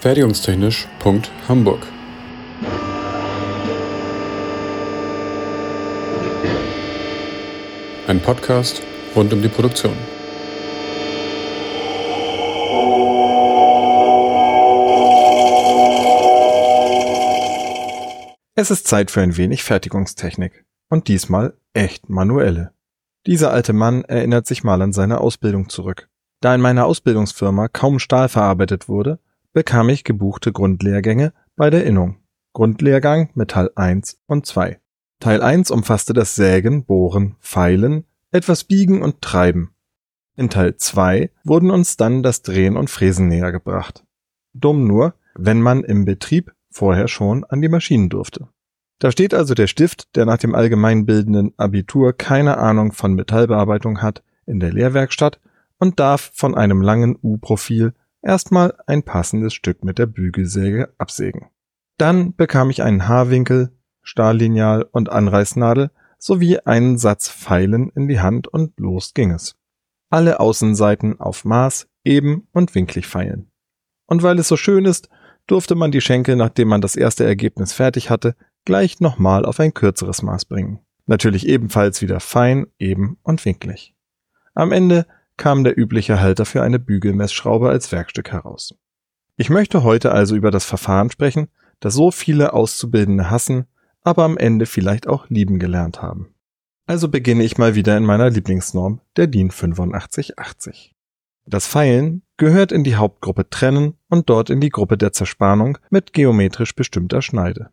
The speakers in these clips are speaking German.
Fertigungstechnisch.hamburg Ein Podcast rund um die Produktion. Es ist Zeit für ein wenig Fertigungstechnik. Und diesmal echt manuelle. Dieser alte Mann erinnert sich mal an seine Ausbildung zurück. Da in meiner Ausbildungsfirma kaum Stahl verarbeitet wurde, bekam ich gebuchte Grundlehrgänge bei der Innung. Grundlehrgang Teil 1 und 2. Teil 1 umfasste das Sägen, Bohren, Feilen, etwas Biegen und Treiben. In Teil 2 wurden uns dann das Drehen und Fräsen näher gebracht. Dumm nur, wenn man im Betrieb vorher schon an die Maschinen durfte. Da steht also der Stift, der nach dem allgemeinbildenden Abitur keine Ahnung von Metallbearbeitung hat, in der Lehrwerkstatt und darf von einem langen U-Profil erstmal ein passendes Stück mit der Bügelsäge absägen. Dann bekam ich einen Haarwinkel, Stahllineal und Anreißnadel sowie einen Satz Pfeilen in die Hand und los ging es. Alle Außenseiten auf Maß, eben und winklig feilen. Und weil es so schön ist, durfte man die Schenkel, nachdem man das erste Ergebnis fertig hatte, gleich nochmal auf ein kürzeres Maß bringen. Natürlich ebenfalls wieder fein, eben und winklig. Am Ende kam der übliche Halter für eine Bügelmessschraube als Werkstück heraus. Ich möchte heute also über das Verfahren sprechen, das so viele Auszubildende hassen, aber am Ende vielleicht auch lieben gelernt haben. Also beginne ich mal wieder in meiner Lieblingsnorm, der DIN 8580. Das Feilen gehört in die Hauptgruppe Trennen und dort in die Gruppe der Zerspannung mit geometrisch bestimmter Schneide.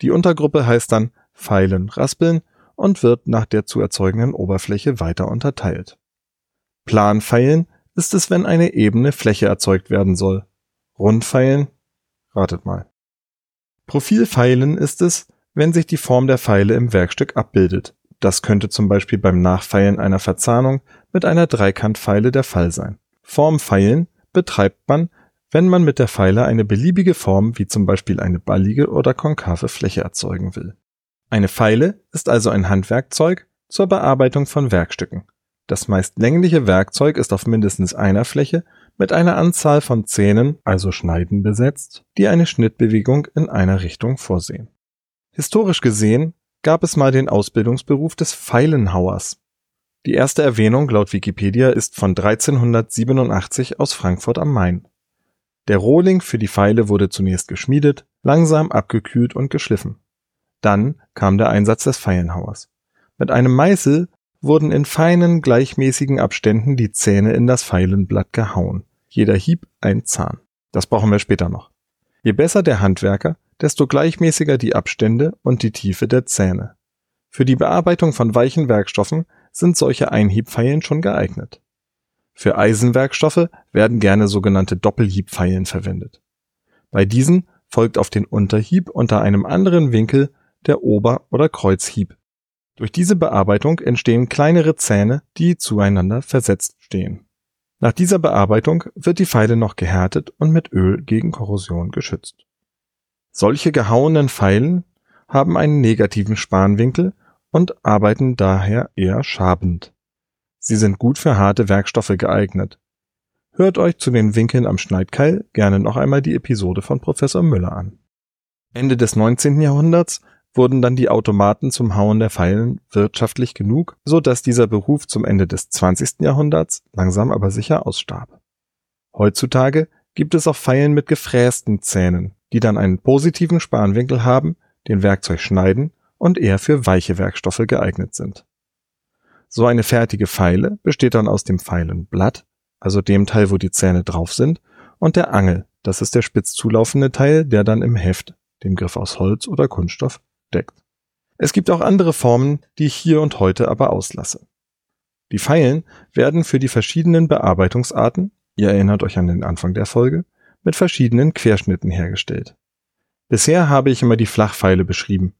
Die Untergruppe heißt dann Pfeilen Raspeln und wird nach der zu erzeugenden Oberfläche weiter unterteilt. Planpfeilen ist es, wenn eine ebene Fläche erzeugt werden soll. Rundpfeilen, ratet mal. Profilpfeilen ist es, wenn sich die Form der Pfeile im Werkstück abbildet. Das könnte zum Beispiel beim Nachfeilen einer Verzahnung mit einer Dreikantpfeile der Fall sein. Formpfeilen betreibt man, wenn man mit der Pfeile eine beliebige Form wie zum Beispiel eine ballige oder konkave Fläche erzeugen will. Eine Pfeile ist also ein Handwerkzeug zur Bearbeitung von Werkstücken. Das meist längliche Werkzeug ist auf mindestens einer Fläche mit einer Anzahl von Zähnen, also Schneiden besetzt, die eine Schnittbewegung in einer Richtung vorsehen. Historisch gesehen gab es mal den Ausbildungsberuf des Pfeilenhauers. Die erste Erwähnung laut Wikipedia ist von 1387 aus Frankfurt am Main. Der Rohling für die Pfeile wurde zunächst geschmiedet, langsam abgekühlt und geschliffen. Dann kam der Einsatz des Pfeilenhauers. Mit einem Meißel wurden in feinen, gleichmäßigen Abständen die Zähne in das Pfeilenblatt gehauen. Jeder Hieb ein Zahn. Das brauchen wir später noch. Je besser der Handwerker, desto gleichmäßiger die Abstände und die Tiefe der Zähne. Für die Bearbeitung von weichen Werkstoffen sind solche Einhiebpfeilen schon geeignet. Für Eisenwerkstoffe werden gerne sogenannte Doppelhiebpfeilen verwendet. Bei diesen folgt auf den Unterhieb unter einem anderen Winkel der Ober- oder Kreuzhieb. Durch diese Bearbeitung entstehen kleinere Zähne, die zueinander versetzt stehen. Nach dieser Bearbeitung wird die Pfeile noch gehärtet und mit Öl gegen Korrosion geschützt. Solche gehauenen Pfeilen haben einen negativen Spanwinkel und arbeiten daher eher schabend. Sie sind gut für harte Werkstoffe geeignet. Hört euch zu den Winkeln am Schneidkeil gerne noch einmal die Episode von Professor Müller an. Ende des 19. Jahrhunderts wurden dann die Automaten zum Hauen der Pfeilen wirtschaftlich genug, so dass dieser Beruf zum Ende des 20. Jahrhunderts langsam aber sicher ausstarb. Heutzutage gibt es auch Pfeilen mit gefrästen Zähnen, die dann einen positiven Spanwinkel haben, den Werkzeug schneiden und eher für weiche Werkstoffe geeignet sind. So eine fertige Feile besteht dann aus dem Pfeilenblatt, also dem Teil, wo die Zähne drauf sind, und der Angel, das ist der spitz zulaufende Teil, der dann im Heft, dem Griff aus Holz oder Kunststoff, deckt. Es gibt auch andere Formen, die ich hier und heute aber auslasse. Die Pfeilen werden für die verschiedenen Bearbeitungsarten, ihr erinnert euch an den Anfang der Folge, mit verschiedenen Querschnitten hergestellt. Bisher habe ich immer die Flachpfeile beschrieben.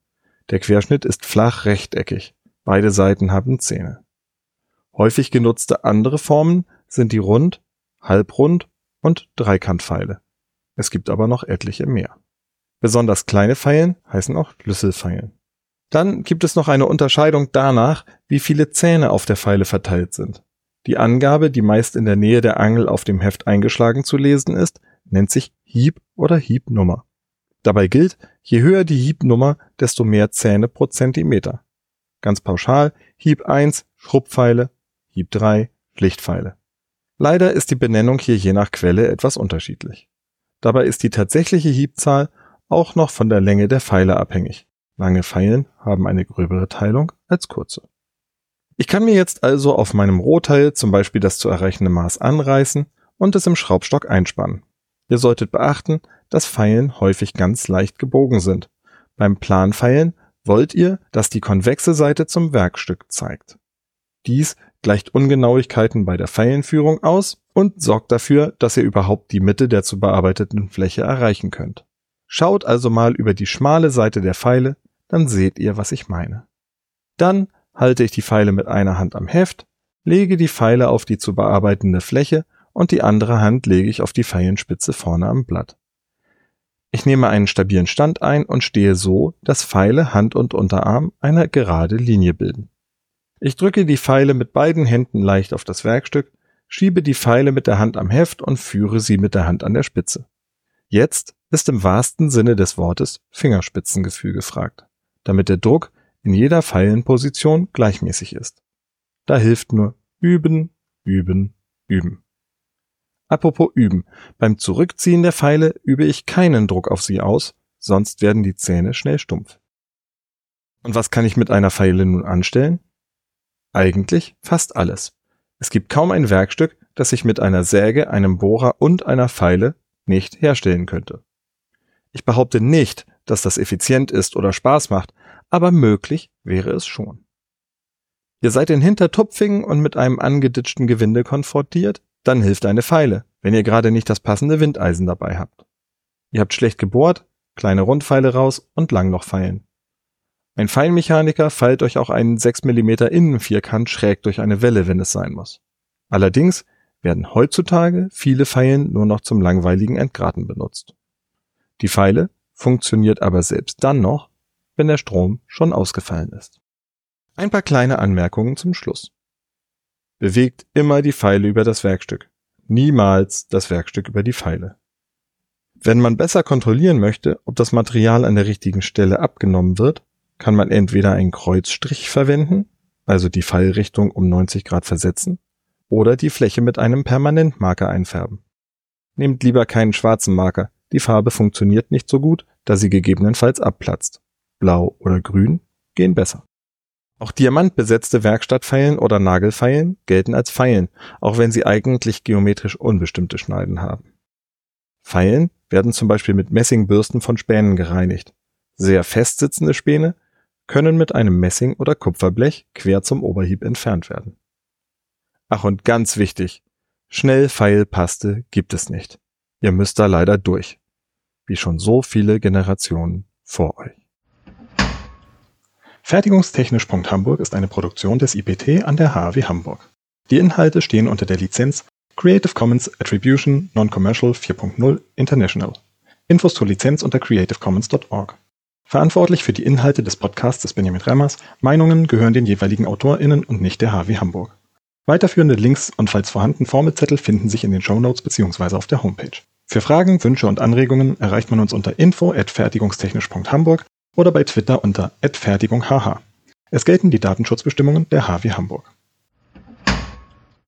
Der Querschnitt ist flach rechteckig. Beide Seiten haben Zähne. Häufig genutzte andere Formen sind die Rund-, Halbrund- und Dreikantpfeile. Es gibt aber noch etliche mehr. Besonders kleine Pfeilen heißen auch Schlüsselpfeilen. Dann gibt es noch eine Unterscheidung danach, wie viele Zähne auf der Pfeile verteilt sind. Die Angabe, die meist in der Nähe der Angel auf dem Heft eingeschlagen zu lesen ist, nennt sich Hieb oder Hiebnummer. Dabei gilt, je höher die Hiebnummer, desto mehr Zähne pro Zentimeter. Ganz pauschal, Hieb 1 Schrubbpfeile, Hieb 3 Schlichtpfeile. Leider ist die Benennung hier je nach Quelle etwas unterschiedlich. Dabei ist die tatsächliche Hiebzahl auch noch von der Länge der Pfeile abhängig. Lange Pfeilen haben eine gröbere Teilung als kurze. Ich kann mir jetzt also auf meinem Rohteil zum Beispiel das zu erreichende Maß anreißen und es im Schraubstock einspannen. Ihr solltet beachten, dass Pfeilen häufig ganz leicht gebogen sind. Beim Planpfeilen wollt ihr, dass die konvexe Seite zum Werkstück zeigt. Dies gleicht Ungenauigkeiten bei der Pfeilenführung aus und sorgt dafür, dass ihr überhaupt die Mitte der zu bearbeiteten Fläche erreichen könnt. Schaut also mal über die schmale Seite der Pfeile, dann seht ihr, was ich meine. Dann halte ich die Pfeile mit einer Hand am Heft, lege die Pfeile auf die zu bearbeitende Fläche und die andere Hand lege ich auf die Pfeilenspitze vorne am Blatt. Ich nehme einen stabilen Stand ein und stehe so, dass Pfeile, Hand und Unterarm eine gerade Linie bilden. Ich drücke die Pfeile mit beiden Händen leicht auf das Werkstück, schiebe die Pfeile mit der Hand am Heft und führe sie mit der Hand an der Spitze. Jetzt ist im wahrsten Sinne des Wortes Fingerspitzengefühl gefragt, damit der Druck in jeder Pfeilenposition gleichmäßig ist. Da hilft nur üben, üben, üben. Apropos üben. Beim Zurückziehen der Pfeile übe ich keinen Druck auf sie aus, sonst werden die Zähne schnell stumpf. Und was kann ich mit einer Pfeile nun anstellen? Eigentlich fast alles. Es gibt kaum ein Werkstück, das ich mit einer Säge, einem Bohrer und einer Pfeile nicht herstellen könnte. Ich behaupte nicht, dass das effizient ist oder Spaß macht, aber möglich wäre es schon. Ihr seid in Hintertupfingen und mit einem angeditschten Gewinde konfrontiert, dann hilft eine Pfeile, wenn ihr gerade nicht das passende Windeisen dabei habt. Ihr habt schlecht gebohrt, kleine Rundpfeile raus und Langlochpfeilen. Ein Feinmechaniker feilt euch auch einen 6 mm Innenvierkant schräg durch eine Welle, wenn es sein muss. Allerdings werden heutzutage viele Pfeilen nur noch zum langweiligen Entgraten benutzt. Die Pfeile funktioniert aber selbst dann noch, wenn der Strom schon ausgefallen ist. Ein paar kleine Anmerkungen zum Schluss. Bewegt immer die Pfeile über das Werkstück. Niemals das Werkstück über die Pfeile. Wenn man besser kontrollieren möchte, ob das Material an der richtigen Stelle abgenommen wird, kann man entweder einen Kreuzstrich verwenden, also die Pfeilrichtung um 90 Grad versetzen, oder die Fläche mit einem Permanentmarker einfärben. Nehmt lieber keinen schwarzen Marker, die Farbe funktioniert nicht so gut, da sie gegebenenfalls abplatzt. Blau oder Grün gehen besser. Auch diamantbesetzte Werkstattpfeilen oder Nagelfeilen gelten als Pfeilen, auch wenn sie eigentlich geometrisch unbestimmte Schneiden haben. Pfeilen werden zum Beispiel mit Messingbürsten von Spänen gereinigt. Sehr fest sitzende Späne können mit einem Messing- oder Kupferblech quer zum Oberhieb entfernt werden. Ach und ganz wichtig, schnell Pfeilpaste gibt es nicht. Ihr müsst da leider durch. Wie schon so viele Generationen vor euch. Fertigungstechnisch.hamburg ist eine Produktion des IPT an der HAW Hamburg. Die Inhalte stehen unter der Lizenz Creative Commons Attribution Non-Commercial 4.0 International. Infos zur Lizenz unter creativecommons.org. Verantwortlich für die Inhalte des Podcasts ist Benjamin Remmers. Meinungen gehören den jeweiligen AutorInnen und nicht der HW Hamburg. Weiterführende Links und falls vorhanden Formelzettel finden sich in den Show Notes bzw. auf der Homepage. Für Fragen, Wünsche und Anregungen erreicht man uns unter info@fertigungstechnisch.hamburg oder bei Twitter unter @fertigunghh. Es gelten die Datenschutzbestimmungen der HW Hamburg.